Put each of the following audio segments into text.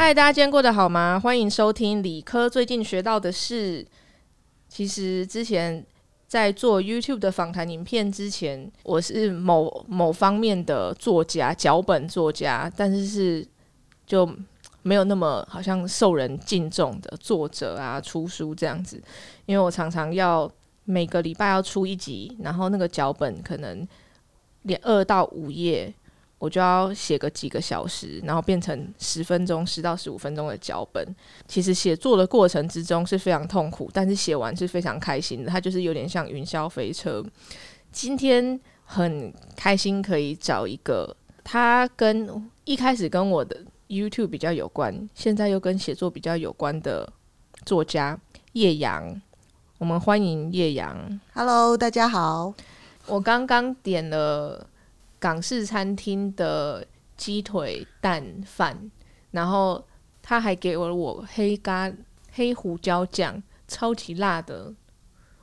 嗨，大家今天过得好吗？欢迎收听理科最近学到的事。其实之前在做 YouTube 的访谈影片之前，我是某某方面的作家，脚本作家，但是是就没有那么好像受人敬重的作者啊，出书这样子。因为我常常要每个礼拜要出一集，然后那个脚本可能连二到五页。我就要写个几个小时，然后变成十分钟、十到十五分钟的脚本。其实写作的过程之中是非常痛苦，但是写完是非常开心的。它就是有点像云霄飞车。今天很开心可以找一个，他跟一开始跟我的 YouTube 比较有关，现在又跟写作比较有关的作家叶阳。我们欢迎叶阳。Hello，大家好。我刚刚点了。港式餐厅的鸡腿蛋饭，然后他还给了我黑咖黑胡椒酱，超级辣的，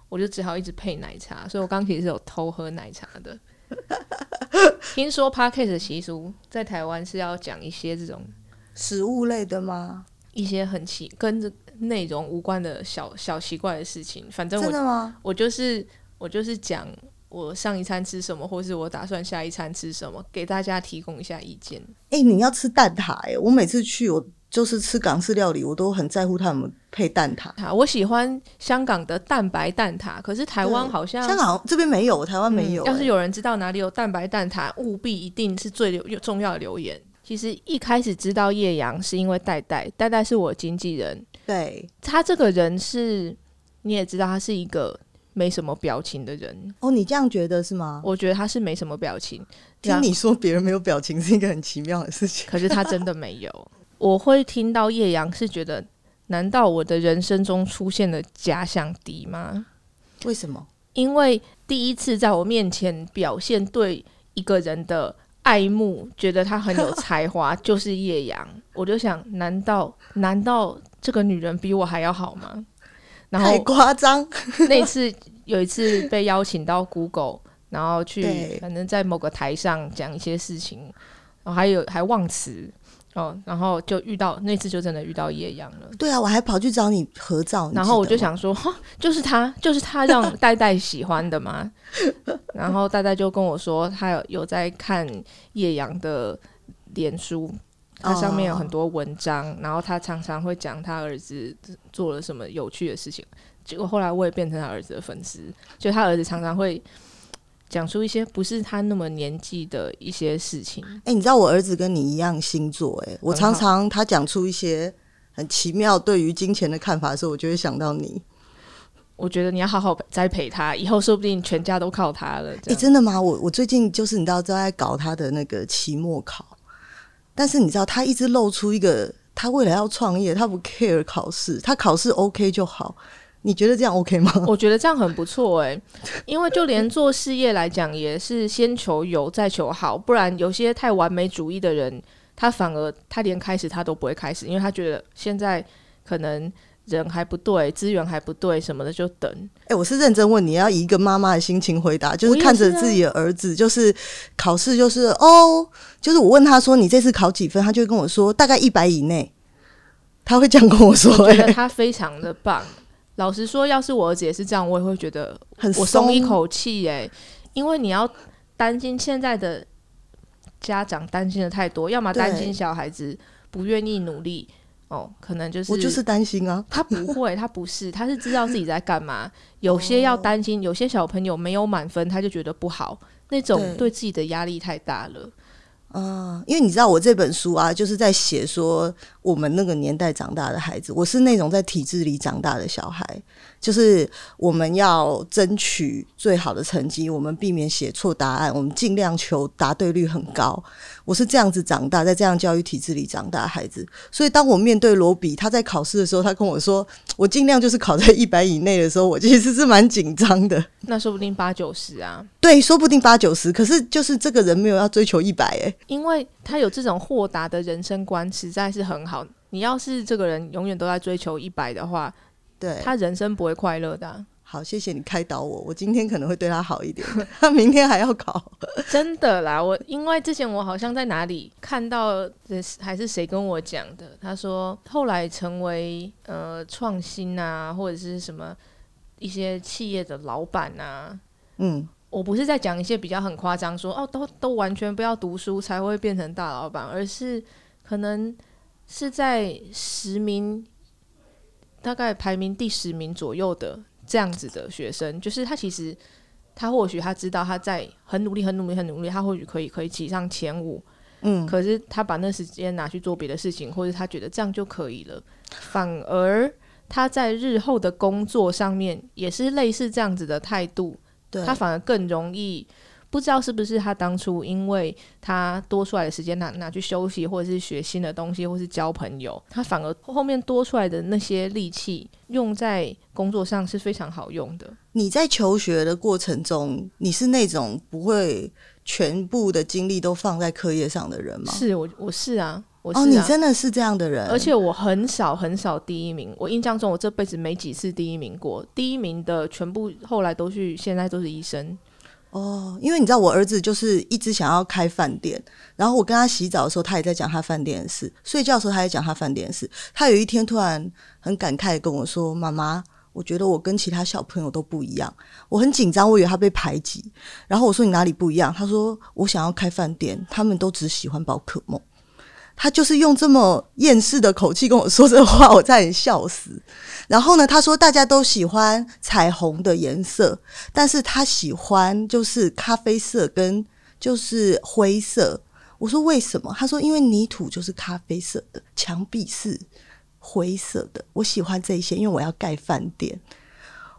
我就只好一直配奶茶。所以我刚其实是有偷喝奶茶的。听说 p a r k e 的习俗在台湾是要讲一些这种食物类的吗？一些很奇跟着内容无关的小小奇怪的事情。反正真的吗？我就是我就是讲。我上一餐吃什么，或是我打算下一餐吃什么，给大家提供一下意见。哎，你要吃蛋挞哎！我每次去，我就是吃港式料理，我都很在乎他们配蛋挞。我喜欢香港的蛋白蛋挞，可是台湾好像香港这边没有，台湾没有。要是有人知道哪里有蛋白蛋挞，务必一定是最留重要的留言。其实一开始知道叶阳是因为戴戴，戴戴是我经纪人。对他这个人是，你也知道他是一个。没什么表情的人哦，你这样觉得是吗？我觉得他是没什么表情。听你说别人没有表情是一个很奇妙的事情，可是他真的没有。我会听到叶阳是觉得，难道我的人生中出现了假想敌吗？为什么？因为第一次在我面前表现对一个人的爱慕，觉得他很有才华，就是叶阳。我就想，难道难道这个女人比我还要好吗？太夸张！那次有一次被邀请到 Google，然后去反正在某个台上讲一些事情，然后还有还忘词哦，然后就遇到那次就真的遇到叶阳了。对啊，我还跑去找你合照，然后我就想说，哈，就是他，就是他让戴戴喜欢的嘛。然后戴戴就跟我说，他有有在看叶阳的脸书。他上面有很多文章，然后他常常会讲他儿子做了什么有趣的事情。结果后来我也变成他儿子的粉丝，就他儿子常常会讲出一些不是他那么年纪的一些事情。哎，你知道我儿子跟你一样星座？哎，我常常他讲出一些很奇妙对于金钱的看法的时候，我就会想到你。我觉得你要好好栽培他，以后说不定全家都靠他了。哎，真的吗？我我最近就是你知道都在搞他的那个期末考。但是你知道，他一直露出一个，他未来要创业，他不 care 考试，他考试 OK 就好。你觉得这样 OK 吗？我觉得这样很不错哎，因为就连做事业来讲，也是先求有再求好，不然有些太完美主义的人，他反而他连开始他都不会开始，因为他觉得现在可能。人还不对，资源还不对，什么的就等。哎，我是认真问你，要以一个妈妈的心情回答，就是看着自己的儿子，就是考试，就是哦，就是我问他说你这次考几分，他就会跟我说大概一百以内。他会这样跟我说，觉得他非常的棒。老实说，要是我儿子也是这样，我也会觉得很我松一口气。哎，因为你要担心现在的家长担心的太多，要么担心小孩子不愿意努力。哦，可能就是我就是担心啊，他不会，他不是，他是知道自己在干嘛。有些要担心，有些小朋友没有满分，他就觉得不好，那种对自己的压力太大了。嗯，因为你知道我这本书啊，就是在写说我们那个年代长大的孩子，我是那种在体制里长大的小孩。就是我们要争取最好的成绩，我们避免写错答案，我们尽量求答对率很高。我是这样子长大，在这样教育体制里长大的孩子，所以当我面对罗比，他在考试的时候，他跟我说我尽量就是考在一百以内的时候，我其实是蛮紧张的。那说不定八九十啊？对，说不定八九十。可是就是这个人没有要追求一百哎，因为他有这种豁达的人生观，实在是很好。你要是这个人永远都在追求一百的话。对他人生不会快乐的。好，谢谢你开导我，我今天可能会对他好一点，他明天还要考。真的啦，我因为之前我好像在哪里看到，还是谁跟我讲的，他说后来成为呃创新啊，或者是什么一些企业的老板啊，嗯。我不是在讲一些比较很夸张，说哦，都都完全不要读书才会变成大老板，而是可能是在十名，大概排名第十名左右的这样子的学生，就是他其实他或许他知道他在很努力、很努力、很努力，他或许可以可以挤上前五，嗯，可是他把那时间拿去做别的事情，或者他觉得这样就可以了，反而他在日后的工作上面也是类似这样子的态度。他反而更容易，不知道是不是他当初因为他多出来的时间拿拿去休息，或者是学新的东西，或是交朋友，他反而后面多出来的那些力气用在工作上是非常好用的。你在求学的过程中，你是那种不会全部的精力都放在课业上的人吗？是我，我是啊。哦，你真的是这样的人，而且我很少很少第一名。我印象中，我这辈子没几次第一名过。第一名的全部后来都去，现在都是医生。哦，因为你知道，我儿子就是一直想要开饭店，然后我跟他洗澡的时候，他也在讲他饭店的事；睡觉的时候，他也讲他饭店的事。他有一天突然很感慨跟我说：“妈妈，我觉得我跟其他小朋友都不一样，我很紧张，我以为他被排挤。”然后我说：“你哪里不一样？”他说：“我想要开饭店，他们都只喜欢宝可梦。”他就是用这么厌世的口气跟我说这话，我差点笑死。然后呢，他说大家都喜欢彩虹的颜色，但是他喜欢就是咖啡色跟就是灰色。我说为什么？他说因为泥土就是咖啡色的，墙壁是灰色的。我喜欢这些，因为我要盖饭店。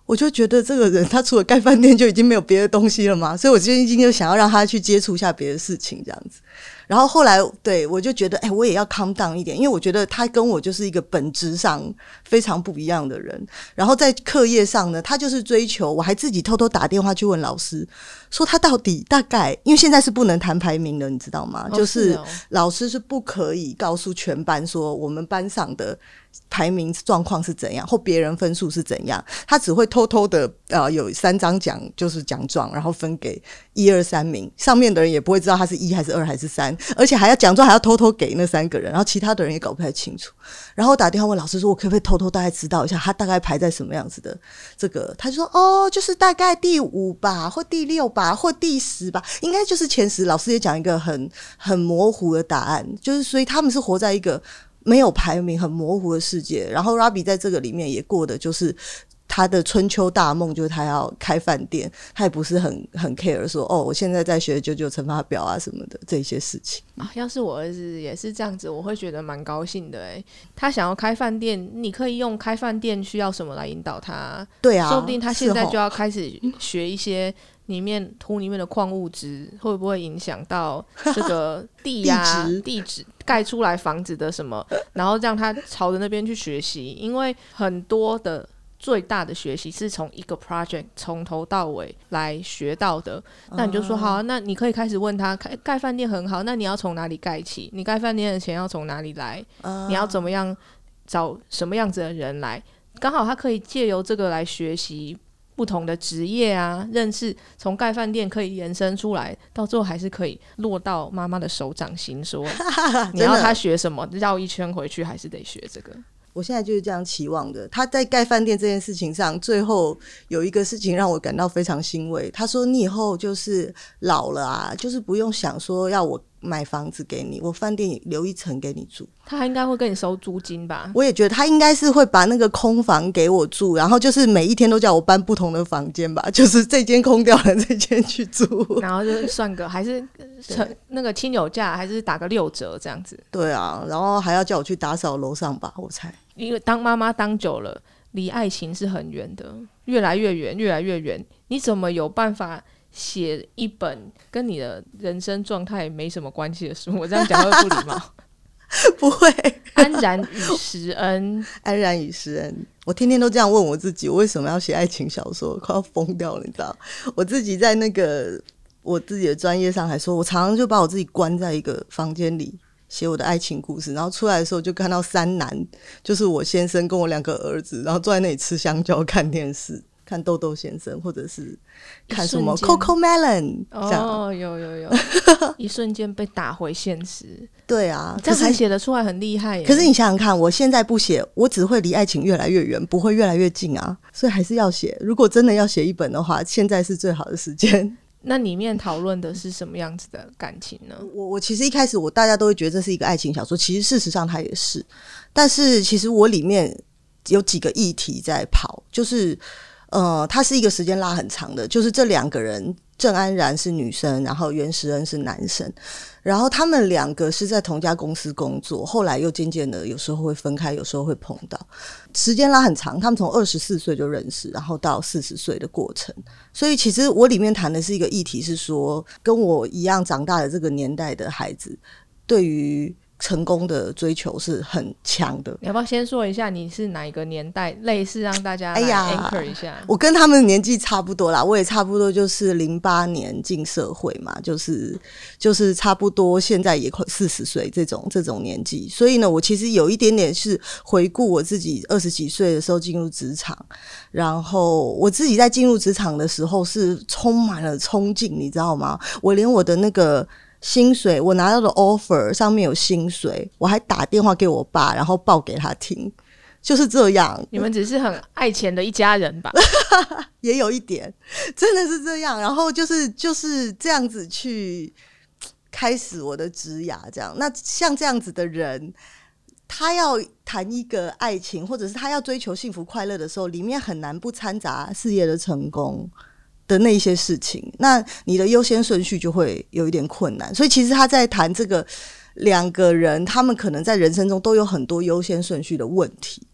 我就觉得这个人他除了盖饭店就已经没有别的东西了嘛，所以我今天今天就想要让他去接触一下别的事情，这样子。然后后来，对我就觉得，哎，我也要 calm down 一点，因为我觉得他跟我就是一个本质上非常不一样的人。然后在课业上呢，他就是追求，我还自己偷偷打电话去问老师，说他到底大概，因为现在是不能谈排名的，你知道吗？就是老师是不可以告诉全班说我们班上的。排名状况是怎样，或别人分数是怎样？他只会偷偷的，呃，有三张奖，就是奖状，然后分给一二三名，上面的人也不会知道他是一还是二还是三，而且还要奖状还要偷偷给那三个人，然后其他的人也搞不太清楚。然后打电话问老师说：“我可不可以偷偷大概知道一下，他大概排在什么样子的？”这个他就说：“哦，就是大概第五吧，或第六吧，或第十吧，应该就是前十。”老师也讲一个很很模糊的答案，就是所以他们是活在一个。没有排名很模糊的世界，然后 Rabi 在这个里面也过的就是他的春秋大梦，就是他要开饭店，他也不是很很 care 说哦，我现在在学九九乘法表啊什么的这些事情 啊。要是我儿子也是这样子，我会觉得蛮高兴的哎。他想要开饭店，你可以用开饭店需要什么来引导他？对啊，说不定他现在就要开始学一些。里面土里面的矿物质会不会影响到这个地 呀？地质盖出来房子的什么？然后让他朝着那边去学习，因为很多的最大的学习是从一个 project 从头到尾来学到的。那你就说好，那你可以开始问他，开盖饭店很好，那你要从哪里盖起？你盖饭店的钱要从哪里来？你要怎么样找什么样子的人来？刚好他可以借由这个来学习。不同的职业啊，认识从盖饭店可以延伸出来，到最后还是可以落到妈妈的手掌心。说 你要他学什么，绕一圈回去还是得学这个。我现在就是这样期望的。他在盖饭店这件事情上，最后有一个事情让我感到非常欣慰。他说：“你以后就是老了啊，就是不用想说要我。”买房子给你，我饭店留一层给你住。他应该会跟你收租金吧？我也觉得他应该是会把那个空房给我住，然后就是每一天都叫我搬不同的房间吧，就是这间空掉了，这间去住，然后就算个还是成那个亲友价，还是打个六折这样子。对啊，然后还要叫我去打扫楼上吧，我猜。因为当妈妈当久了，离爱情是很远的，越来越远，越来越远。你怎么有办法？写一本跟你的人生状态没什么关系的书，我这样讲会不礼貌？不会。安然与时恩，安然与时恩，我天天都这样问我自己，我为什么要写爱情小说？快要疯掉了，你知道？我自己在那个我自己的专业上还说，我常常就把我自己关在一个房间里写我的爱情故事，然后出来的时候就看到三男，就是我先生跟我两个儿子，然后坐在那里吃香蕉看电视。看豆豆先生，或者是看什么 Coco Melon 这样。哦，有有有，一瞬间被打回现实，对啊，这样子可是写得出来很厉害耶。可是你想想看，我现在不写，我只会离爱情越来越远，不会越来越近啊，所以还是要写。如果真的要写一本的话，现在是最好的时间。那里面讨论的是什么样子的感情呢？我我其实一开始我大家都会觉得这是一个爱情小说，其实事实上它也是，但是其实我里面有几个议题在跑，就是呃，它是一个时间拉很长的，就是这两个人。郑安然是女生，然后袁石恩是男生，然后他们两个是在同家公司工作，后来又渐渐的有时候会分开，有时候会碰到，时间拉很长。他们从二十四岁就认识，然后到四十岁的过程。所以其实我里面谈的是一个议题，是说跟我一样长大的这个年代的孩子，对于成功的追求是很强的。你要不要先说一下你是哪一个年代？类似让大家哎呀 anchor 一下。我跟他们年纪差不多啦，我也差不多就是零八年进社会嘛，就是就是差不多现在也快四十岁这种这种年纪，所以呢，我其实有一点点是回顾我自己二十几岁的时候进入职场，然后我自己在进入职场的时候是充满了冲劲，你知道吗？我连我的那个。薪水我拿到的 offer 上面有薪水，我还打电话给我爸，然后报给他听，就是这样。你们只是很爱钱的一家人吧？也有一点，真的是这样。然后就是就是这样子去开始我的职涯，这样。那像这样子的人，他要谈一个爱情，或者是他要追求幸福快乐的时候，里面很难不掺杂事业的成功的那些事情。那你的优先顺序就会有一点困难。所以其实他在谈这个两个人，他们可能在人生中都有很多优先顺序的问题。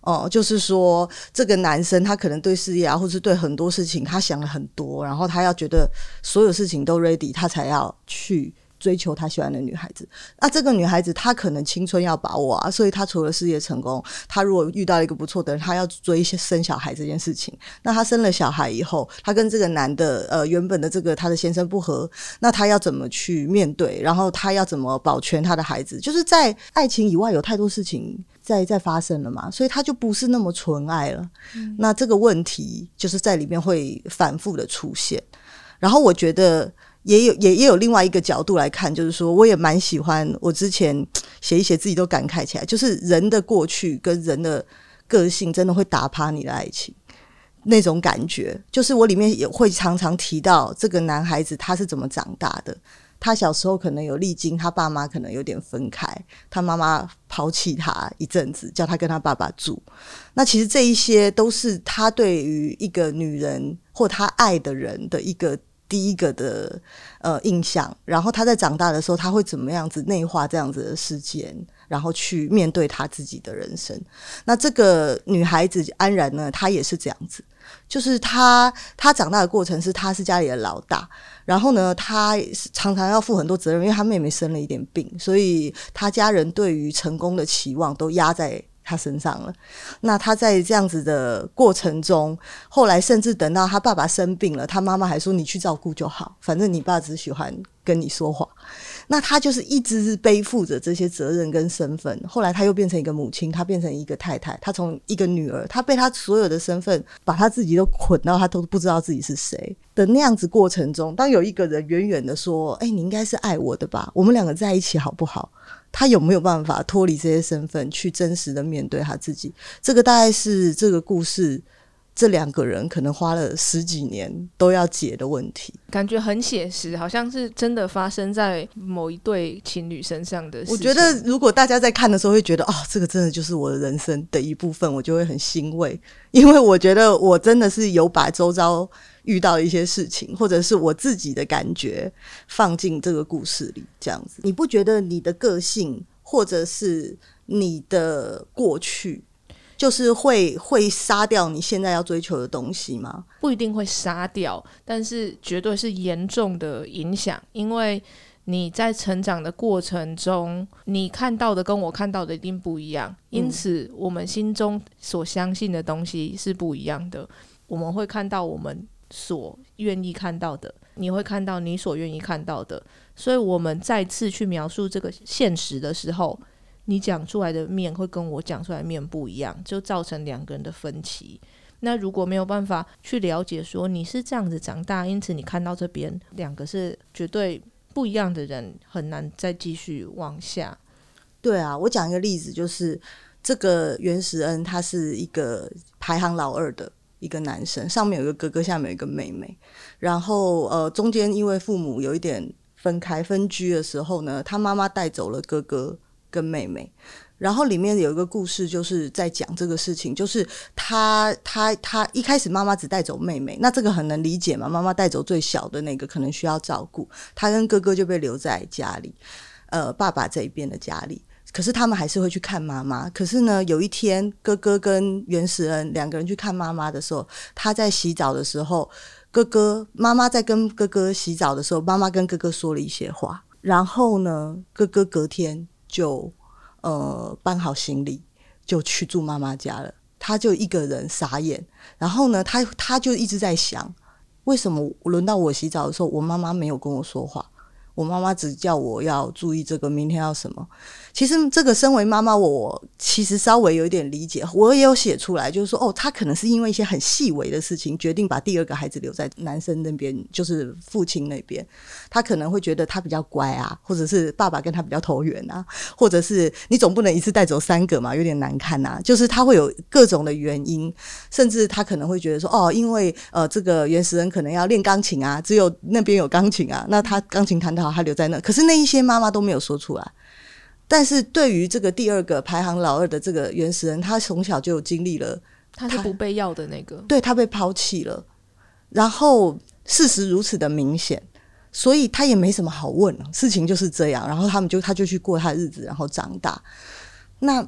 哦，就是说，这个男生他可能对事业啊，或是对很多事情，他想了很多，然后他要觉得所有事情都 ready，他才要去追求他喜欢的女孩子。那这个女孩子她可能青春要把握啊，所以她除了事业成功，她如果遇到一个不错的人，她要追生小孩这件事情。那她生了小孩以后，她跟这个男的呃原本的这个她的先生不和，那她要怎么去面对？然后她要怎么保全她的孩子？就是在爱情以外有太多事情。在在发生了嘛，所以他就不是那么纯爱了。那这个问题就是在里面会反复的出现。然后我觉得也有也也有另外一个角度来看，就是说我也蛮喜欢我之前写一写自己都感慨起来，就是人的过去跟人的个性真的会打趴你的爱情那种感觉。就是我里面也会常常提到这个男孩子他是怎么长大的。他小时候可能有历经，他爸妈可能有点分开，他妈妈抛弃他一阵子，叫他跟他爸爸住。那其实这一些都是他对于一个女人或他爱的人的一个第一个的呃印象。然后他在长大的时候，他会怎么样子内化这样子的事件，然后去面对他自己的人生。那这个女孩子安然呢，她也是这样子。就是她她长大的过程是她是家里的老大，然后呢，她常常要负很多责任，因为她妹妹生了一点病，所以她家人对于成功的期望都压在他身上了。那他在这样子的过程中，后来甚至等到他爸爸生病了，他妈妈还说：“你去照顾就好，反正你爸只喜欢跟你说话。”那他就是一直是背负着这些责任跟身份，后来他又变成一个母亲，他变成一个太太，他从一个女儿，他被他所有的身份把他自己都捆到他都不知道自己是谁的那样子过程中，当有一个人远远的说：“哎，你应该是爱我的吧？我们两个在一起好不好？”他有没有办法脱离这些身份，去真实的面对他自己？这个大概是这个故事。这两个人可能花了十几年都要解的问题，感觉很写实，好像是真的发生在某一对情侣身上的。我觉得，如果大家在看的时候会觉得，哦，这个真的就是我的人生的一部分，我就会很欣慰，因为我觉得我真的是有把周遭遇到一些事情，或者是我自己的感觉放进这个故事里，这样子。你不觉得你的个性，或者是你的过去？就是会会杀掉你现在要追求的东西吗？不一定会杀掉，但是绝对是严重的影响。因为你在成长的过程中，你看到的跟我看到的一定不一样，因此我们心中所相信的东西是不一样的。我们会看到我们所愿意看到的，你会看到你所愿意看到的。所以，我们再次去描述这个现实的时候。你讲出来的面会跟我讲出来面不一样，就造成两个人的分歧。那如果没有办法去了解说你是这样子长大，因此你看到这边两个是绝对不一样的人，很难再继续往下。对啊，我讲一个例子，就是这个袁石恩，他是一个排行老二的一个男生，上面有一个哥哥，下面有一个妹妹。然后呃，中间因为父母有一点分开分居的时候呢，他妈妈带走了哥哥跟妹妹。然后里面有一个故事，就是在讲这个事情，就是他他他一开始妈妈只带走妹妹，那这个很能理解嘛，妈妈带走最小的那个，可能需要照顾，他跟哥哥就被留在家里，呃，爸爸这一边的家里。可是他们还是会去看妈妈。可是呢，有一天哥哥跟袁石恩两个人去看妈妈的时候，他在洗澡的时候，哥哥妈妈在跟哥哥洗澡的时候，妈妈跟哥哥说了一些话，然后呢，哥哥隔天就。呃，搬好行李就去住妈妈家了。他就一个人傻眼，然后呢，他他就一直在想，为什么轮到我洗澡的时候，我妈妈没有跟我说话？我妈妈只叫我要注意这个，明天要什么。其实这个身为妈妈，我其实稍微有一点理解，我也有写出来，就是说，哦，他可能是因为一些很细微的事情，决定把第二个孩子留在男生那边，就是父亲那边。他可能会觉得他比较乖啊，或者是爸爸跟他比较投缘啊，或者是你总不能一次带走三个嘛，有点难看呐。就是他会有各种的原因，甚至他可能会觉得说，哦，因为呃，这个原始人可能要练钢琴啊，只有那边有钢琴啊，那他钢琴弹得好，他留在那。可是那一些妈妈都没有说出来。但是对于这个第二个排行老二的这个原始人，他从小就经历了，他是不被要的那个，对他被抛弃了，然后事实如此的明显，所以他也没什么好问，事情就是这样。然后他们就他就去过他的日子，然后长大。那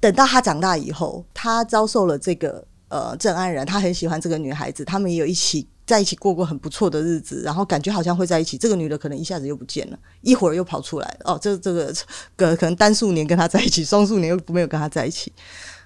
等到他长大以后，他遭受了这个呃郑安然，他很喜欢这个女孩子，他们也有一起。在一起过过很不错的日子，然后感觉好像会在一起。这个女的可能一下子又不见了，一会儿又跑出来哦，这这个可可能单数年跟他在一起，双数年又没有跟他在一起。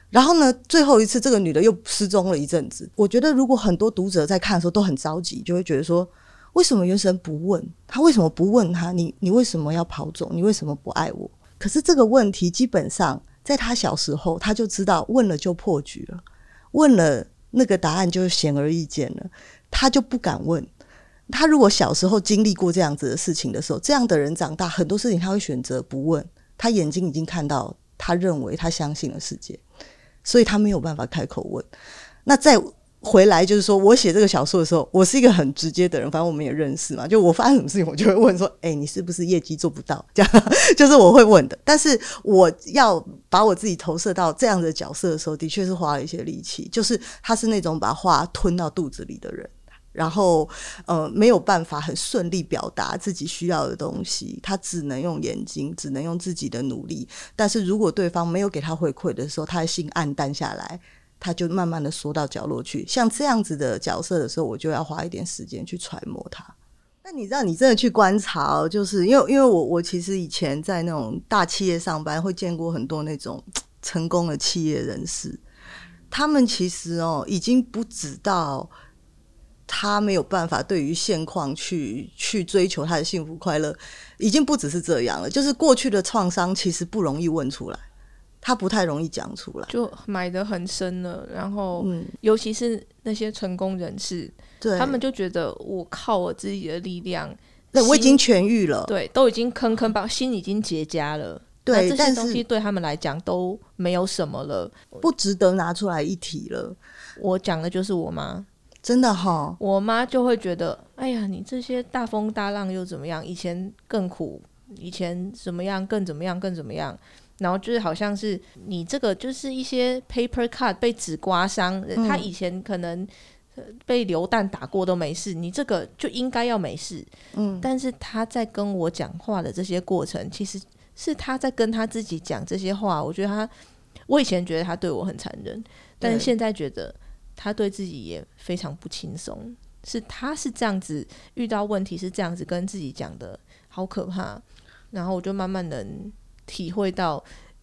然后呢，最后一次这个女的又失踪了一阵子。我觉得如果很多读者在看的时候都很着急，就会觉得说，为什么元神不问他？为什么不问他？你你为什么要跑走？你为什么不爱我？可是这个问题基本上在他小时候他就知道，问了就破局了，问了那个答案就显而易见了。他就不敢问。他如果小时候经历过这样子的事情的时候，这样的人长大很多事情他会选择不问。他眼睛已经看到他认为他相信的世界，所以他没有办法开口问。那再。回来就是说，我写这个小说的时候，我是一个很直接的人，反正我们也认识嘛。就我发生什么事情，我就会问说：“哎，你是不是业绩做不到？”这样 就是我会问的。但是我要把我自己投射到这样的角色的时候，的确是花了一些力气。就是他是那种把话吞到肚子里的人，然后呃没有办法很顺利表达自己需要的东西，他只能用眼睛，只能用自己的努力。但是如果对方没有给他回馈的时候，他的心暗淡下来。他就慢慢的缩到角落去，像这样子的角色的时候，我就要花一点时间去揣摩他。那你知道，你真的去观察，就是因为因为我我其实以前在那种大企业上班，会见过很多那种成功的企业人士，他们其实哦，已经不知道他没有办法对于现况去去追求他的幸福快乐，已经不只是这样了，就是过去的创伤其实不容易问出来。他不太容易讲出来，就埋得很深了。然后，嗯尤其是那些成功人士，对，他们就觉得我靠我自己的力量，对我已经痊愈了，对，都已经坑坑把心已经结痂了。对，这些东西对他们来讲都没有什么了，不值得拿出来一提了。我讲的就是我妈，真的哈，我妈就会觉得，哎呀，你这些大风大浪又怎么样？以前更苦，以前怎么样？更怎么样？更怎么样？然后就是好像是你这个就是一些 paper cut 被纸刮伤，他以前可能被流弹打过都没事，你这个就应该要没事。嗯，但是他在跟我讲话的这些过程，其实是他在跟他自己讲这些话。我觉得他，我以前觉得他对我很残忍，但是现在觉得他对自己也非常不轻松。是他是这样子遇到问题是这样子跟自己讲的，好可怕。然后我就慢慢能。体会到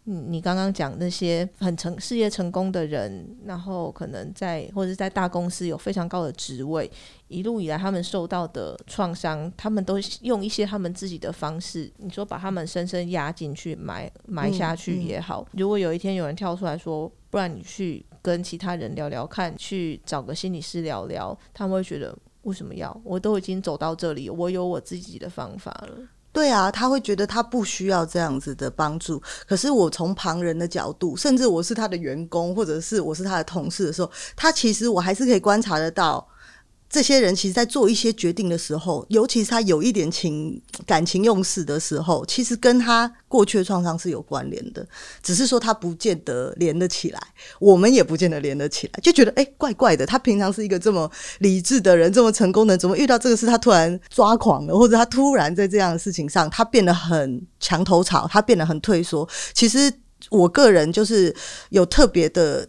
你你刚刚讲那些很成事业成功的人，然后可能在或者在大公司有非常高的职位，一路以来他们受到的创伤，他们都用一些他们自己的方式，你说把他们深深压进去埋埋下去也好。如果有一天有人跳出来说，不然你去跟其他人聊聊看，去找个心理师聊聊，他们会觉得为什么要？我都已经走到这里，我有我自己的方法了。对啊，他会觉得他不需要这样子的帮助。可是我从旁人的角度，甚至我是他的员工，或者是我是他的同事的时候，他其实我还是可以观察得到。这些人其实，在做一些决定的时候，尤其是他有一点情感情用事的时候，其实跟他过去的创伤是有关联的。只是说他不见得连得起来，我们也不见得连得起来，就觉得哎，怪怪的。他平常是一个这么理智的人，这么成功的，怎么遇到这个事，他突然抓狂了，或者他突然在这样的事情上，他变得很墙头草，他变得很退缩。其实我个人就是有特别的。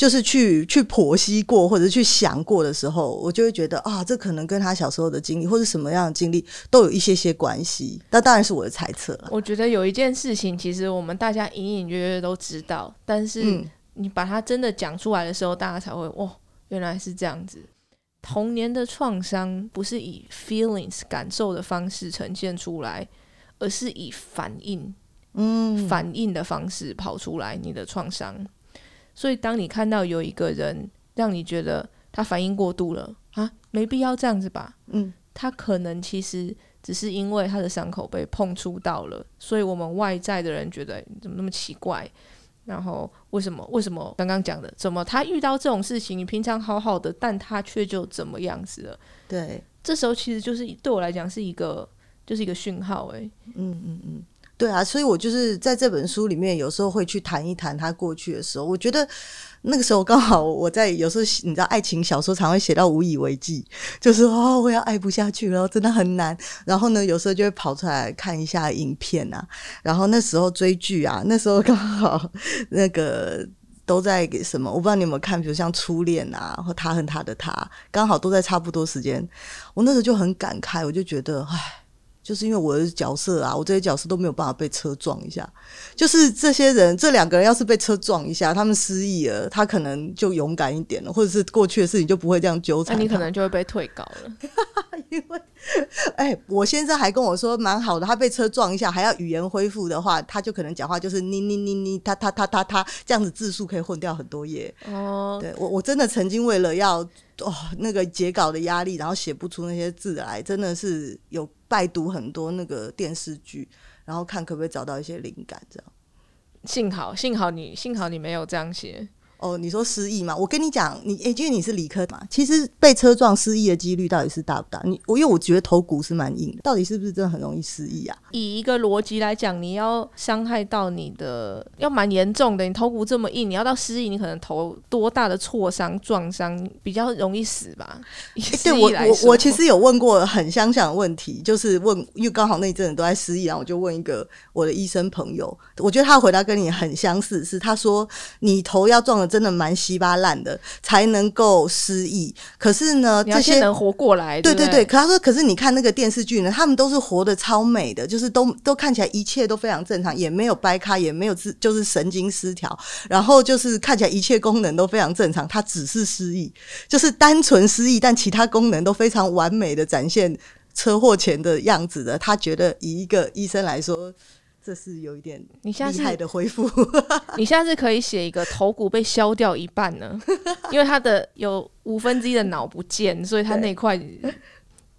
就是去去剖析过或者去想过的时候，我就会觉得啊，这可能跟他小时候的经历或者什么样的经历都有一些些关系。那当然是我的猜测了。我觉得有一件事情，其实我们大家隐隐约约都知道，但是你把它真的讲出来的时候，大家才会哦，原来是这样子。童年的创伤不是以 feelings 感受的方式呈现出来，而是以反应，嗯，反应的方式跑出来你的创伤。所以，当你看到有一个人让你觉得他反应过度了啊，没必要这样子吧？嗯，他可能其实只是因为他的伤口被碰触到了，所以我们外在的人觉得怎么那么奇怪？然后为什么？为什么刚刚讲的，怎么他遇到这种事情，你平常好好的，但他却就怎么样子了？对，这时候其实就是对我来讲是一个，就是一个讯号。哎，嗯嗯嗯。对啊，所以我就是在这本书里面，有时候会去谈一谈他过去的时候。我觉得那个时候刚好我在有时候你知道，爱情小说常会写到无以为继，就是哦，我要爱不下去了，真的很难。然后呢，有时候就会跑出来看一下影片啊。然后那时候追剧啊，那时候刚好那个都在给什么？我不知道你有没有看，比如像《初恋》啊，或《他和他的他》，刚好都在差不多时间。我那时候就很感慨，我就觉得，唉。就是因为我的角色啊，我这些角色都没有办法被车撞一下。就是这些人，这两个人要是被车撞一下，他们失忆了，他可能就勇敢一点了，或者是过去的事情就不会这样纠缠。那你可能就会被退稿了，因为哎，我先生还跟我说蛮好的，他被车撞一下还要语言恢复的话，他就可能讲话就是你你你你他他他他他这样子字数可以混掉很多页。哦，对我我真的曾经为了要哦那个截稿的压力，然后写不出那些字来，真的是有。拜读很多那个电视剧，然后看可不可以找到一些灵感，这样。幸好，幸好你，幸好你没有这样写。哦，你说失忆嘛？我跟你讲，你诶，因为你是理科嘛，其实被车撞失忆的几率到底是大不大？你我因为我觉得头骨是蛮硬的，到底是不是真的很容易失忆啊？以一个逻辑来讲，你要伤害到你的，要蛮严重的。你头骨这么硬，你要到失忆，你可能头多大的挫伤、撞伤比较容易死吧？对我我我其实有问过很相像的问题，就是问，因为刚好那一阵子都在失忆，然后我就问一个我的医生朋友，我觉得他的回答跟你很相似，是他说你头要撞了。真的蛮稀巴烂的，才能够失忆。可是呢，这些能活过来，对对对。可他说，可是你看那个电视剧呢，他们都是活得超美的，就是都都看起来一切都非常正常，也没有掰开，也没有是就是神经失调，然后就是看起来一切功能都非常正常。他只是失忆，就是单纯失忆，但其他功能都非常完美的展现车祸前的样子的。他觉得以一个医生来说。这是有一点厉害的恢复。你下次可以写一个头骨被削掉一半呢，因为他的有五分之一的脑不见，所以他那块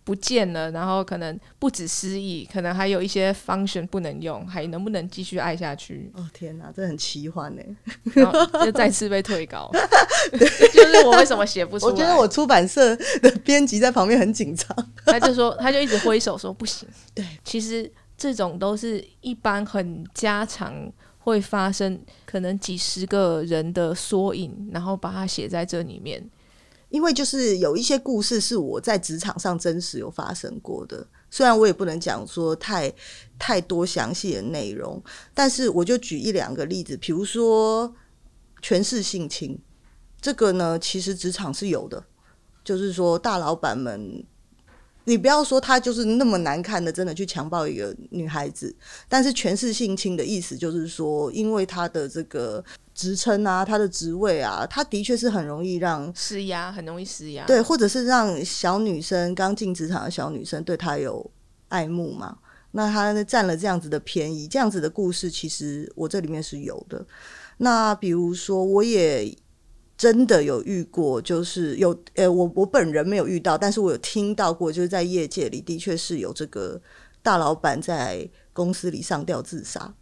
不见了，然后可能不止失忆，可能还有一些 function 不能用，还能不能继续爱下去？哦天哪，这很奇幻呢，就再次被退稿。就是我为什么写不出来？我觉得我出版社的编辑在旁边很紧张，他就说，他就一直挥手说不行。对，其实。这种都是一般很家常会发生，可能几十个人的缩影，然后把它写在这里面。因为就是有一些故事是我在职场上真实有发生过的，虽然我也不能讲说太太多详细的内容，但是我就举一两个例子，比如说权势性侵，这个呢，其实职场是有的，就是说大老板们。你不要说他就是那么难看的，真的去强暴一个女孩子，但是权势性侵的意思就是说，因为他的这个职称啊，他的职位啊，他的确是很容易让施压，很容易施压。对，或者是让小女生刚进职场的小女生对他有爱慕嘛。那他占了这样子的便宜，这样子的故事，其实我这里面是有的。那比如说，我也真的有遇过，就是有呃，我我本人没有遇到，但是我有听到过，就是在业界里的确是有这个大老板在公司里上吊自杀，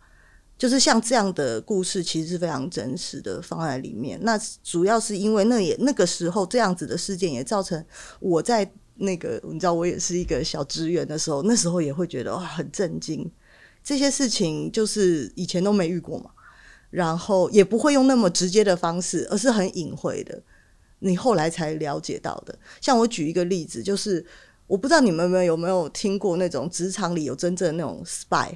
就是像这样的故事，其实是非常真实的放在里面。那主要是因为那也那个时候这样子的事件也造成我在那个你知道我也是一个小职员的时候，那时候也会觉得哇很震惊，这些事情就是以前都没遇过嘛。然后也不会用那么直接的方式，而是很隐晦的，你后来才了解到的。像我举一个例子，就是我不知道你们有没有听过那种职场里有真正的那种 spy，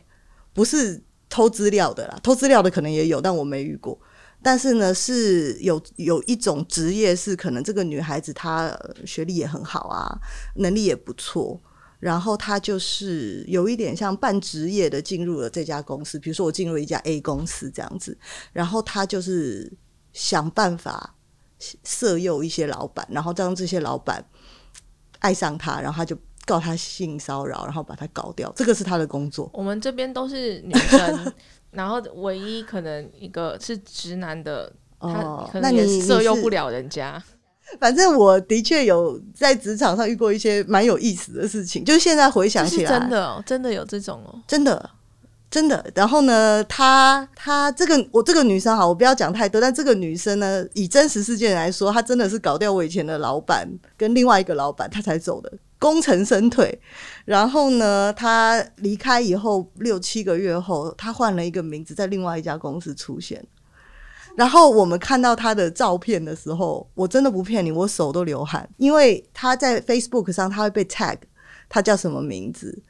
不是偷资料的啦，偷资料的可能也有，但我没遇过。但是呢，是有有一种职业是可能这个女孩子她学历也很好啊，能力也不错。然后他就是有一点像半职业的进入了这家公司，比如说我进入一家 A 公司这样子，然后他就是想办法色诱一些老板，然后让这些老板爱上他，然后他就告他性骚扰，然后把他搞掉，这个是他的工作。我们这边都是女生，然后唯一可能一个是直男的，他可能也色诱不了人家。反正我的确有在职场上遇过一些蛮有意思的事情，就是现在回想起来，真的哦，真的有这种哦，真的真的。然后呢，她她这个我这个女生哈，我不要讲太多，但这个女生呢，以真实事件来说，她真的是搞掉我以前的老板跟另外一个老板，她才走的，功成身退。然后呢，她离开以后六七个月后，她换了一个名字，在另外一家公司出现。然后我们看到他的照片的时候，我真的不骗你，我手都流汗，因为他在 Facebook 上他会被 tag，他叫什么名字？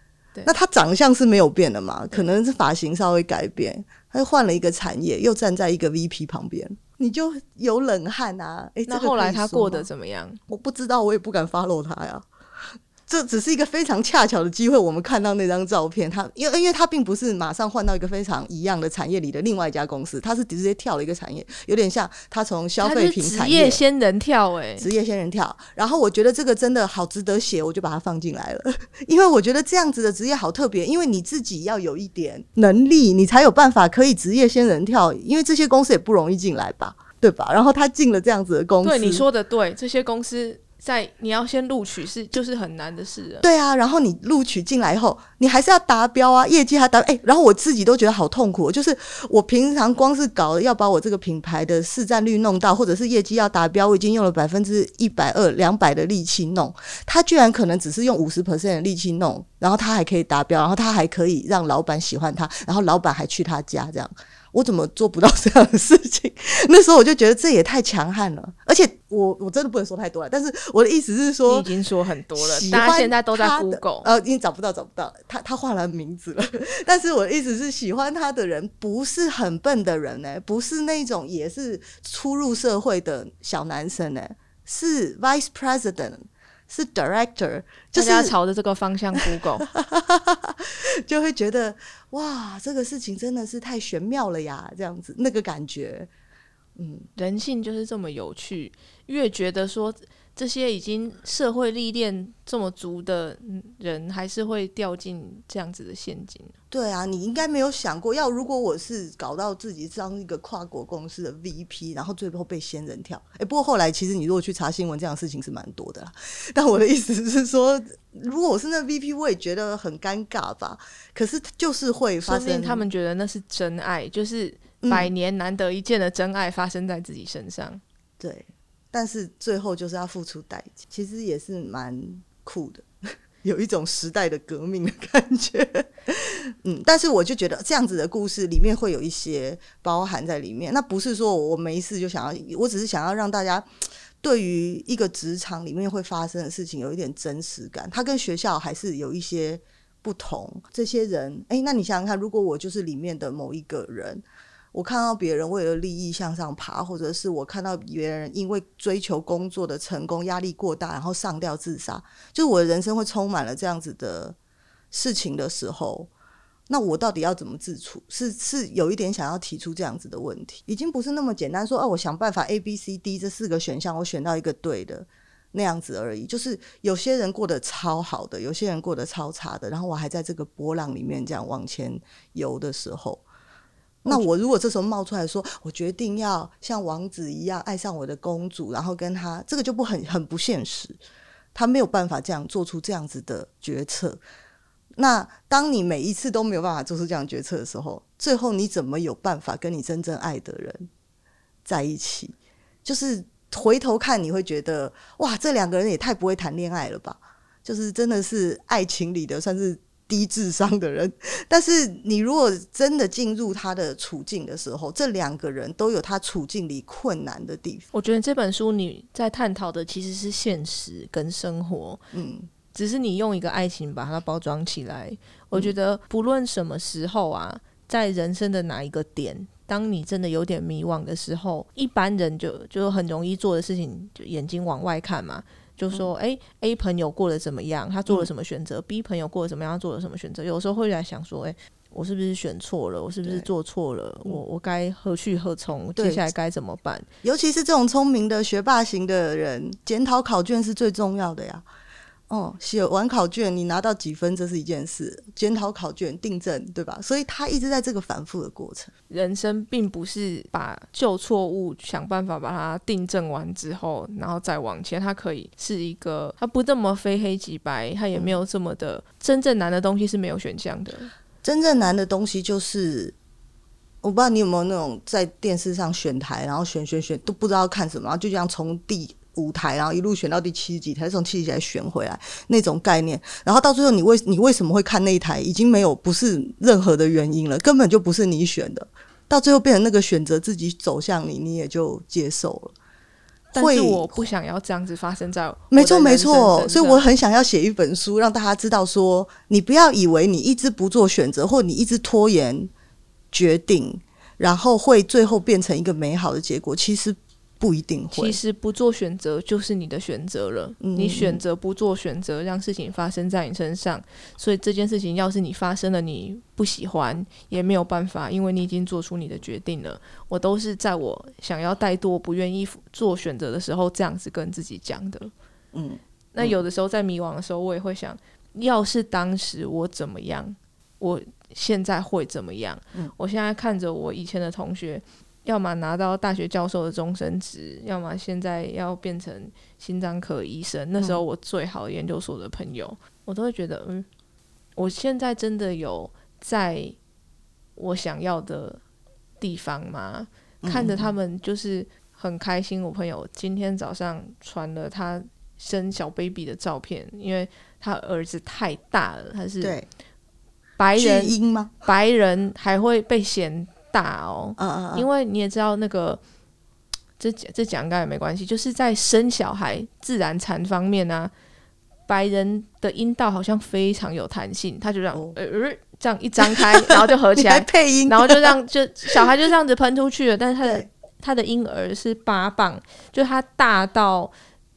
那他长相是没有变的嘛？可能是发型稍微改变，他又换了一个产业，又站在一个 VP 旁边，你就有冷汗啊！哎，那后来他过得怎么样？我不知道，我也不敢 follow 他呀。这只是一个非常恰巧的机会，我们看到那张照片，他因为因为他并不是马上换到一个非常一样的产业里的另外一家公司，他是直接跳了一个产业，有点像他从消费品产业职业仙人跳，哎，职业仙人跳。然后我觉得这个真的好值得写，我就把它放进来了，因为我觉得这样子的职业好特别，因为你自己要有一点能力，你才有办法可以职业仙人跳，因为这些公司也不容易进来吧，对吧？然后他进了这样子的公司，对你说的对，这些公司。在你要先录取是就是很难的事。对啊，然后你录取进来以后，你还是要达标啊，业绩还达哎，然后我自己都觉得好痛苦，就是我平常光是搞要把我这个品牌的市占率弄到，或者是业绩要达标，我已经用了百分之一百二、两百的力气弄，他居然可能只是用五十 percent 的力气弄，然后他还可以达标，然后他还可以让老板喜欢他，然后老板还去他家这样。我怎么做不到这样的事情？那时候我就觉得这也太强悍了，而且我我真的不能说太多了。但是我的意思是说，已经说很多了，大家现在都在 Google，呃，已经找不到找不到，他他换了名字了。但是我的意思是，喜欢他的人不是很笨的人呢，不是那种也是初入社会的小男生呢，是 Vice President。是 director，就是朝着这个方向 Google，就会觉得哇，这个事情真的是太玄妙了呀，这样子那个感觉，嗯，人性就是这么有趣，越觉得说。这些已经社会历练这么足的人，还是会掉进这样子的陷阱。对啊，你应该没有想过，要如果我是搞到自己当一个跨国公司的 VP，然后最后被仙人跳。哎，不过后来其实你如果去查新闻，这样的事情是蛮多的啦。但我的意思是说，如果我是那 VP，我也觉得很尴尬吧。可是就是会发生，他们觉得那是真爱，就是百年难得一见的真爱发生在自己身上。对。但是最后就是要付出代价，其实也是蛮酷的，有一种时代的革命的感觉。嗯，但是我就觉得这样子的故事里面会有一些包含在里面。那不是说我没事就想要，我只是想要让大家对于一个职场里面会发生的事情有一点真实感。它跟学校还是有一些不同。这些人，哎，那你想想看，如果我就是里面的某一个人。我看到别人为了利益向上爬，或者是我看到别人因为追求工作的成功压力过大，然后上吊自杀，就是我的人生会充满了这样子的事情的时候，那我到底要怎么自处？是是有一点想要提出这样子的问题，已经不是那么简单说哦，我想办法 A、B、C、D 这四个选项，我选到一个对的那样子而已。就是有些人过得超好的，有些人过得超差的，然后我还在这个波浪里面这样往前游的时候。那我如果这时候冒出来说，我决定要像王子一样爱上我的公主，然后跟他，这个就不很很不现实，他没有办法这样做出这样子的决策。那当你每一次都没有办法做出这样决策的时候，最后你怎么有办法跟你真正爱的人在一起？就是回头看，你会觉得哇，这两个人也太不会谈恋爱了吧？就是真的是爱情里的算是。低智商的人，但是你如果真的进入他的处境的时候，这两个人都有他处境里困难的地方。我觉得这本书你在探讨的其实是现实跟生活，嗯，只是你用一个爱情把它包装起来。我觉得不论什么时候啊，在人生的哪一个点，当你真的有点迷惘的时候，一般人就就很容易做的事情，就眼睛往外看嘛。就说，哎，A 朋友过得怎么样？他做了什么选择？B 朋友过得怎么样？他做了什么选择？有时候会来想说，哎，我是不是选错了？我是不是做错了？我我该何去何从？接下来该怎么办？尤其是这种聪明的学霸型的人，检讨考卷是最重要的呀。哦，写完考卷你拿到几分，这是一件事；检讨考卷订正，对吧？所以他一直在这个反复的过程。人生并不是把旧错误想办法把它订正完之后，然后再往前。它可以是一个，它不这么非黑即白，它也没有这么的真正难的东西是没有选项的。真正难的东西就是，我不知道你有没有那种在电视上选台，然后选选选都不知道看什么，然后就这样从第。舞台，然后一路选到第七十几台，从七十几台选回来那种概念，然后到最后，你为你为什么会看那一台？已经没有不是任何的原因了，根本就不是你选的。到最后变成那个选择自己走向你，你也就接受了。但是我不想要这样子发生在没错没错，所以我很想要写一本书，让大家知道说，你不要以为你一直不做选择，或你一直拖延决定，然后会最后变成一个美好的结果。其实。不一定会。其实不做选择就是你的选择了。你选择不做选择，让事情发生在你身上。所以这件事情要是你发生了，你不喜欢也没有办法，因为你已经做出你的决定了。我都是在我想要怠惰、不愿意做选择的时候，这样子跟自己讲的。嗯，那有的时候在迷惘的时候，我也会想，要是当时我怎么样，我现在会怎么样？嗯，我现在看着我以前的同学。要么拿到大学教授的终身职，要么现在要变成心脏科医生。那时候我最好的研究所的朋友，我都会觉得，嗯，我现在真的有在我想要的地方吗？看着他们就是很开心。我朋友今天早上传了他生小 baby 的照片，因为他儿子太大了，他是白人吗？白人还会被嫌。大哦，嗯嗯因为你也知道那个，这这讲应该也没关系，就是在生小孩自然产方面呢，白人的阴道好像非常有弹性，他就这样呃这样一张开，然后就合起来配音，然后就这样就小孩就这样子喷出去了，但是他的他的婴儿是八磅，就他大到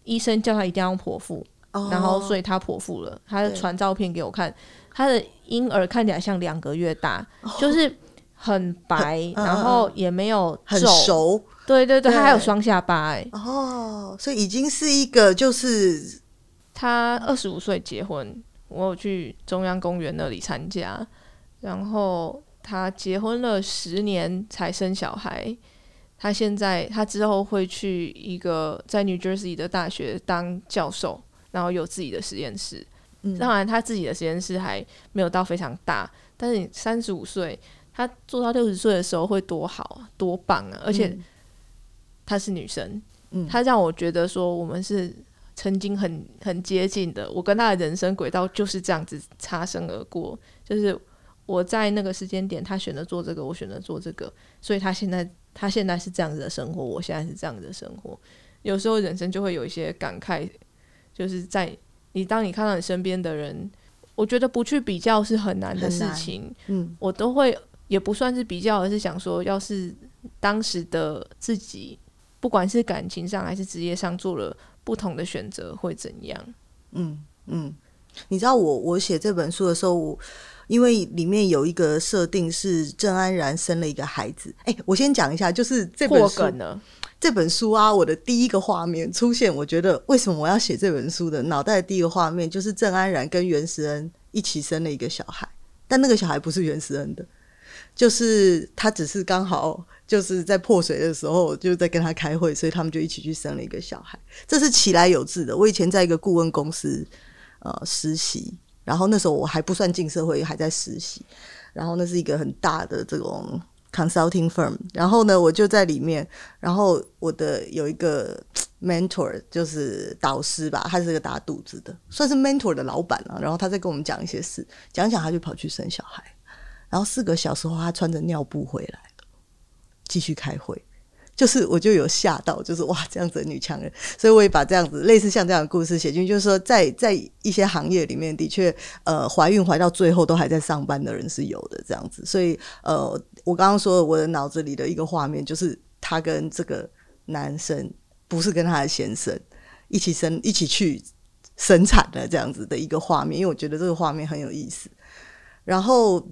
医生叫他一定要剖腹，然后所以他剖腹了，他传照片给我看，他的婴儿看起来像两个月大，就是。很白，然后也没有很熟，对对对，他还有双下巴哎，哦，所以已经是一个就是他二十五岁结婚，我有去中央公园那里参加，然后他结婚了十年才生小孩，他现在他之后会去一个在 New Jersey 的大学当教授，然后有自己的实验室，当然他自己的实验室还没有到非常大，但是你三十五岁。她做到六十岁的时候会多好啊，多棒啊！而且她是女生，嗯，她让我觉得说我们是曾经很很接近的。我跟她的人生轨道就是这样子擦身而过，就是我在那个时间点，她选择做这个，我选择做这个，所以她现在她现在是这样子的生活，我现在是这样子的生活。有时候人生就会有一些感慨，就是在你当你看到你身边的人，我觉得不去比较是很难的事情。嗯，我都会。也不算是比较，而是想说，要是当时的自己，不管是感情上还是职业上做了不同的选择，会怎样？嗯嗯，你知道我我写这本书的时候，我因为里面有一个设定是郑安然生了一个孩子。哎，我先讲一下，就是这本书呢。这本书啊，我的第一个画面出现，我觉得为什么我要写这本书的脑袋的第一个画面就是郑安然跟袁石恩一起生了一个小孩，但那个小孩不是袁石恩的，就是他只是刚好就是在破水的时候就在跟他开会，所以他们就一起去生了一个小孩。这是其来有致的。我以前在一个顾问公司呃实习，然后那时候我还不算进社会，还在实习，然后那是一个很大的这种。consulting firm，然后呢，我就在里面，然后我的有一个 mentor，就是导师吧，他是个打肚子的，算是 mentor 的老板了。然后他在跟我们讲一些事，讲讲他就跑去生小孩，然后四个小时后，他穿着尿布回来了，继续开会。就是我就有吓到，就是哇这样子的女强人，所以我也把这样子类似像这样的故事写进，就是说在在一些行业里面，的确呃怀孕怀到最后都还在上班的人是有的这样子，所以呃我刚刚说我的脑子里的一个画面就是他跟这个男生不是跟他的先生一起生一起去生产的这样子的一个画面，因为我觉得这个画面很有意思，然后。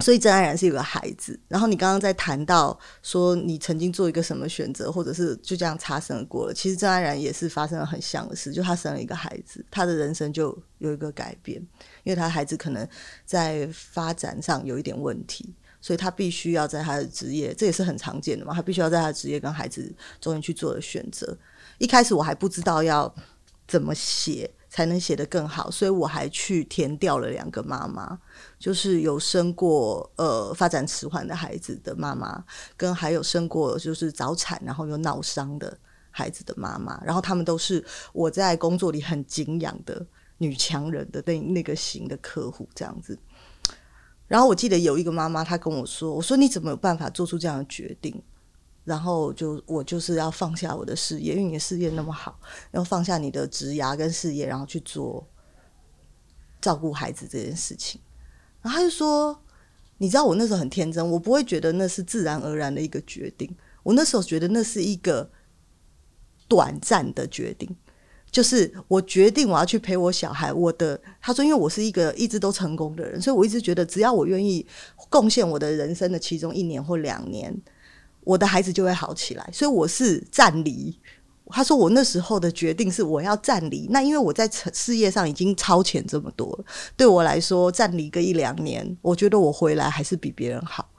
所以郑安然是有个孩子，然后你刚刚在谈到说你曾经做一个什么选择，或者是就这样擦身而过了。其实郑安然也是发生了很像的事，就他生了一个孩子，他的人生就有一个改变，因为他孩子可能在发展上有一点问题，所以他必须要在他的职业，这也是很常见的嘛，他必须要在他的职业跟孩子中间去做的选择。一开始我还不知道要怎么写。才能写得更好，所以我还去填掉了两个妈妈，就是有生过呃发展迟缓的孩子的妈妈，跟还有生过就是早产然后又闹伤的孩子的妈妈，然后他们都是我在工作里很敬仰的女强人的那那个型的客户这样子。然后我记得有一个妈妈，她跟我说：“我说你怎么有办法做出这样的决定？”然后就我就是要放下我的事业，因为你的事业那么好，要放下你的职涯跟事业，然后去做照顾孩子这件事情。然后他就说：“你知道我那时候很天真，我不会觉得那是自然而然的一个决定。我那时候觉得那是一个短暂的决定，就是我决定我要去陪我小孩。我的他说，因为我是一个一直都成功的人，所以我一直觉得只要我愿意贡献我的人生的其中一年或两年。”我的孩子就会好起来，所以我是暂离。他说我那时候的决定是我要暂离，那因为我在事业上已经超前这么多了，对我来说暂离个一两年，我觉得我回来还是比别人好。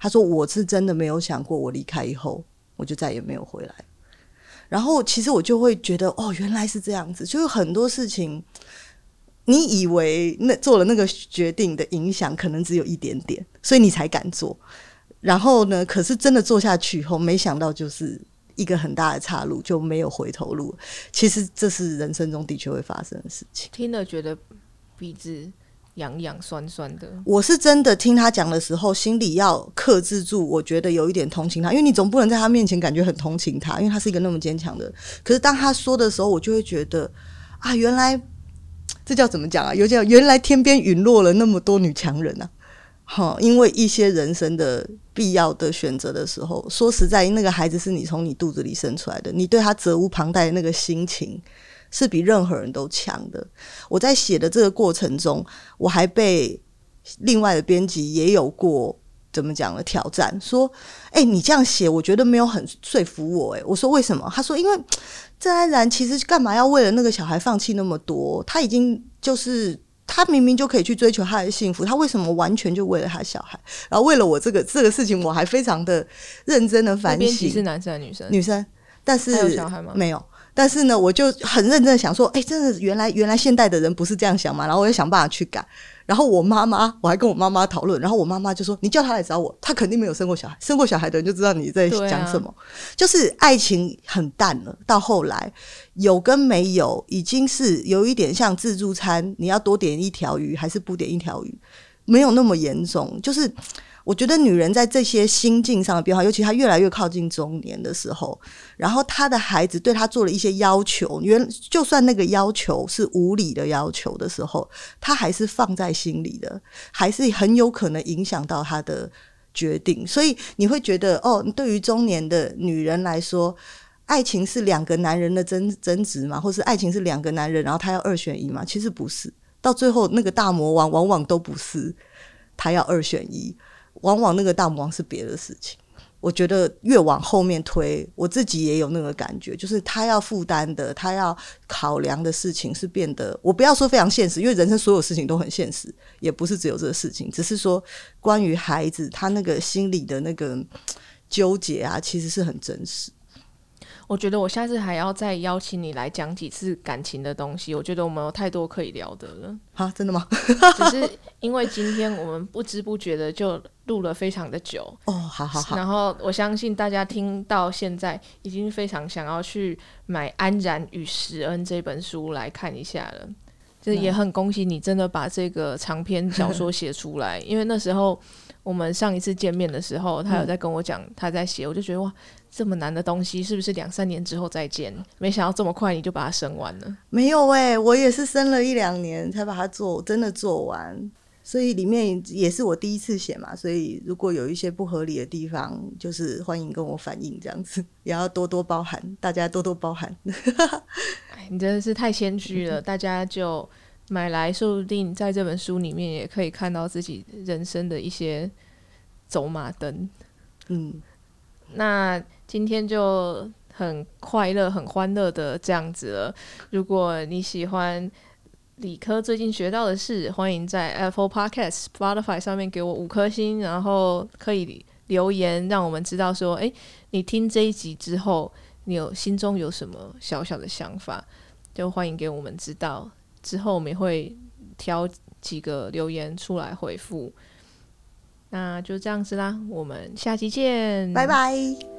他说我是真的没有想过，我离开以后我就再也没有回来。然后其实我就会觉得，哦，原来是这样子，就是很多事情，你以为那做了那个决定的影响可能只有一点点，所以你才敢做。然后呢？可是真的做下去以后，没想到就是一个很大的岔路，就没有回头路。其实这是人生中的确会发生的事情。听了觉得鼻子痒痒酸酸的。我是真的听他讲的时候，心里要克制住，我觉得有一点同情他，因为你总不能在他面前感觉很同情他，因为他是一个那么坚强的。可是当他说的时候，我就会觉得啊，原来这叫怎么讲啊？有叫原来天边陨落了那么多女强人啊！好，因为一些人生的必要的选择的时候，说实在，那个孩子是你从你肚子里生出来的，你对他责无旁贷的那个心情，是比任何人都强的。我在写的这个过程中，我还被另外的编辑也有过怎么讲的挑战，说：“哎，你这样写，我觉得没有很说服我。”哎，我说为什么？他说：“因为郑安然其实干嘛要为了那个小孩放弃那么多？他已经就是。”他明明就可以去追求他的幸福，他为什么完全就为了他小孩？然后为了我这个这个事情，我还非常的认真的反省。是男生还是女生？女生。但是有小孩吗？没有。但是呢，我就很认真的想说，哎，真的原来原来现代的人不是这样想嘛？然后我就想办法去改。然后我妈妈，我还跟我妈妈讨论，然后我妈妈就说：“你叫他来找我，他肯定没有生过小孩，生过小孩的人就知道你在讲什么。”就是爱情很淡了，到后来有跟没有，已经是有一点像自助餐，你要多点一条鱼还是不点一条鱼，没有那么严重，就是。我觉得女人在这些心境上的变化，尤其她越来越靠近中年的时候，然后她的孩子对她做了一些要求，原就算那个要求是无理的要求的时候，她还是放在心里的，还是很有可能影响到她的决定，所以你会觉得哦，对于中年的女人来说，爱情是两个男人的争争执嘛，或是爱情是两个男人，然后他要二选一嘛？其实不是，到最后那个大魔王往往都不是。他要二选一，往往那个大魔王是别的事情。我觉得越往后面推，我自己也有那个感觉，就是他要负担的，他要考量的事情是变得，我不要说非常现实，因为人生所有事情都很现实，也不是只有这个事情，只是说关于孩子他那个心理的那个纠结啊，其实是很真实。我觉得我下次还要再邀请你来讲几次感情的东西。我觉得我们有太多可以聊的了。哈，真的吗？只是因为今天我们不知不觉的就录了非常的久。哦，好好好。然后我相信大家听到现在已经非常想要去买《安然与石恩》这本书来看一下了。就是也很恭喜你，真的把这个长篇小说写出来。因为那时候我们上一次见面的时候，他有在跟我讲他在写，我就觉得哇。这么难的东西，是不是两三年之后再见？没想到这么快你就把它生完了。没有哎，我也是生了一两年才把它做，真的做完。所以里面也是我第一次写嘛，所以如果有一些不合理的地方，就是欢迎跟我反映，这样子也要多多包涵，大家多多包涵。你真的是太谦虚了，大家就买来，说不定在这本书里面也可以看到自己人生的一些走马灯。嗯。那今天就很快乐、很欢乐的这样子了。如果你喜欢理科最近学到的事，欢迎在 Apple Podcast、Spotify 上面给我五颗星，然后可以留言让我们知道说，哎，你听这一集之后，你有心中有什么小小的想法，就欢迎给我们知道。之后我们也会挑几个留言出来回复。那就这样子啦，我们下期见，拜拜。